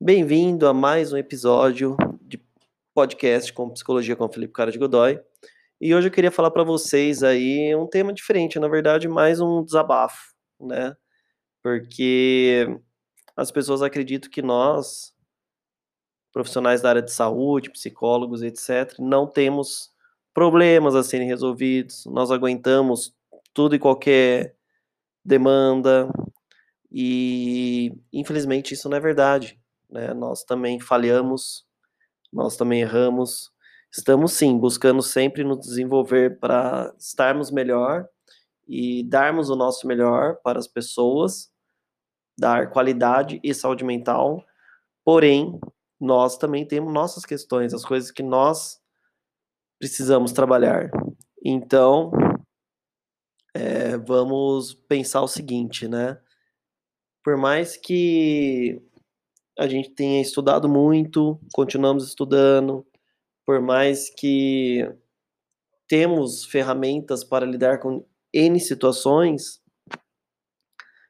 Bem-vindo a mais um episódio de podcast com Psicologia com Felipe Cara de Godoy. E hoje eu queria falar para vocês aí um tema diferente, na verdade, mais um desabafo, né? Porque as pessoas acreditam que nós, profissionais da área de saúde, psicólogos, etc., não temos problemas a serem resolvidos, nós aguentamos tudo e qualquer demanda, e infelizmente isso não é verdade né? Nós também falhamos, nós também erramos. Estamos sim buscando sempre nos desenvolver para estarmos melhor e darmos o nosso melhor para as pessoas, dar qualidade e saúde mental. Porém, nós também temos nossas questões, as coisas que nós precisamos trabalhar. Então, é, vamos pensar o seguinte, né? Por mais que a gente tenha estudado muito, continuamos estudando, por mais que temos ferramentas para lidar com N situações,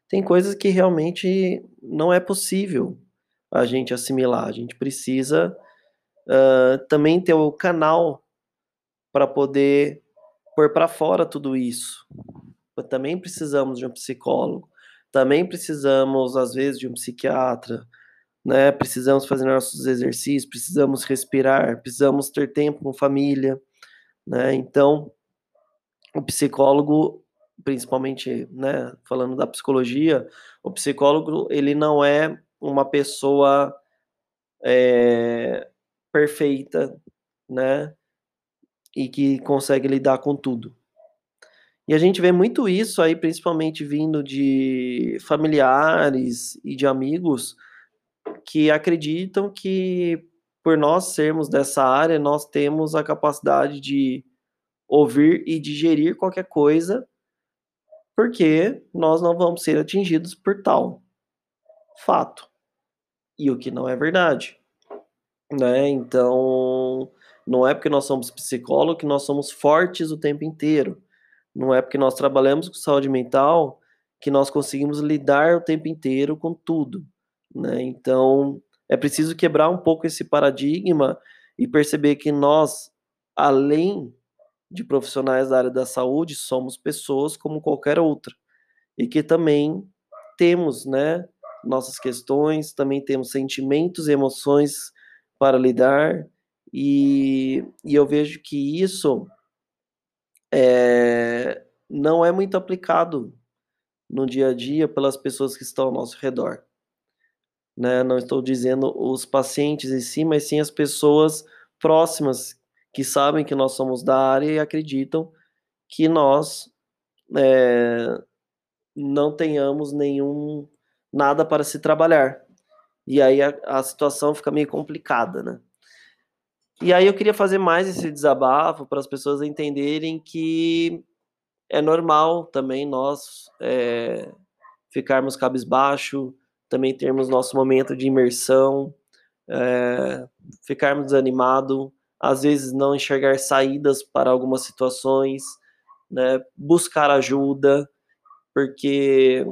tem coisas que realmente não é possível a gente assimilar. A gente precisa uh, também ter o canal para poder pôr para fora tudo isso. Também precisamos de um psicólogo, também precisamos, às vezes, de um psiquiatra, né? Precisamos fazer nossos exercícios, precisamos respirar, precisamos ter tempo com família, né? Então, o psicólogo, principalmente, né, falando da psicologia, o psicólogo, ele não é uma pessoa é, perfeita, né? E que consegue lidar com tudo. E a gente vê muito isso aí, principalmente vindo de familiares e de amigos, que acreditam que por nós sermos dessa área, nós temos a capacidade de ouvir e digerir qualquer coisa, porque nós não vamos ser atingidos por tal fato. E o que não é verdade. Né? Então, não é porque nós somos psicólogos que nós somos fortes o tempo inteiro. Não é porque nós trabalhamos com saúde mental que nós conseguimos lidar o tempo inteiro com tudo. Né? Então, é preciso quebrar um pouco esse paradigma e perceber que nós, além de profissionais da área da saúde, somos pessoas como qualquer outra e que também temos, né, nossas questões, também temos sentimentos e emoções para lidar e, e eu vejo que isso é, não é muito aplicado no dia a dia pelas pessoas que estão ao nosso redor né? Não estou dizendo os pacientes em si, mas sim as pessoas próximas que sabem que nós somos da área e acreditam que nós é, não tenhamos nenhum nada para se trabalhar. E aí a, a situação fica meio complicada, né? E aí eu queria fazer mais esse desabafo para as pessoas entenderem que é normal também nós é, ficarmos cabisbaixo, também termos nosso momento de imersão, é, ficarmos desanimados, às vezes não enxergar saídas para algumas situações, né, buscar ajuda, porque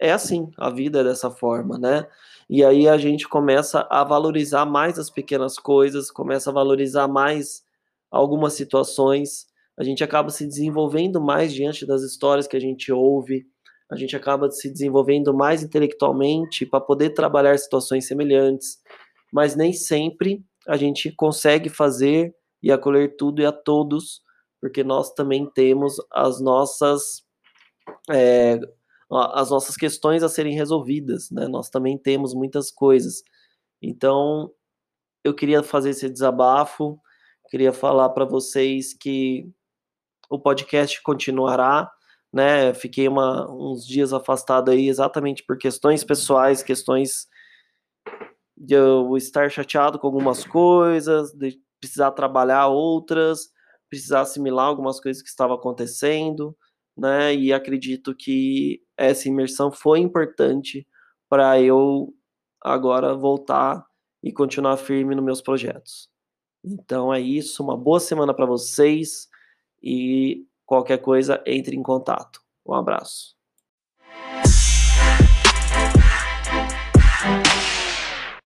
é assim, a vida é dessa forma, né? E aí a gente começa a valorizar mais as pequenas coisas, começa a valorizar mais algumas situações, a gente acaba se desenvolvendo mais diante das histórias que a gente ouve, a gente acaba se desenvolvendo mais intelectualmente para poder trabalhar situações semelhantes, mas nem sempre a gente consegue fazer e acolher tudo e a todos, porque nós também temos as nossas é, as nossas questões a serem resolvidas, né? Nós também temos muitas coisas. Então, eu queria fazer esse desabafo, queria falar para vocês que o podcast continuará né? Fiquei uma, uns dias afastado aí exatamente por questões pessoais, questões de eu estar chateado com algumas coisas, de precisar trabalhar outras, precisar assimilar algumas coisas que estavam acontecendo, né? E acredito que essa imersão foi importante para eu agora voltar e continuar firme nos meus projetos. Então é isso, uma boa semana para vocês e Qualquer coisa, entre em contato. Um abraço.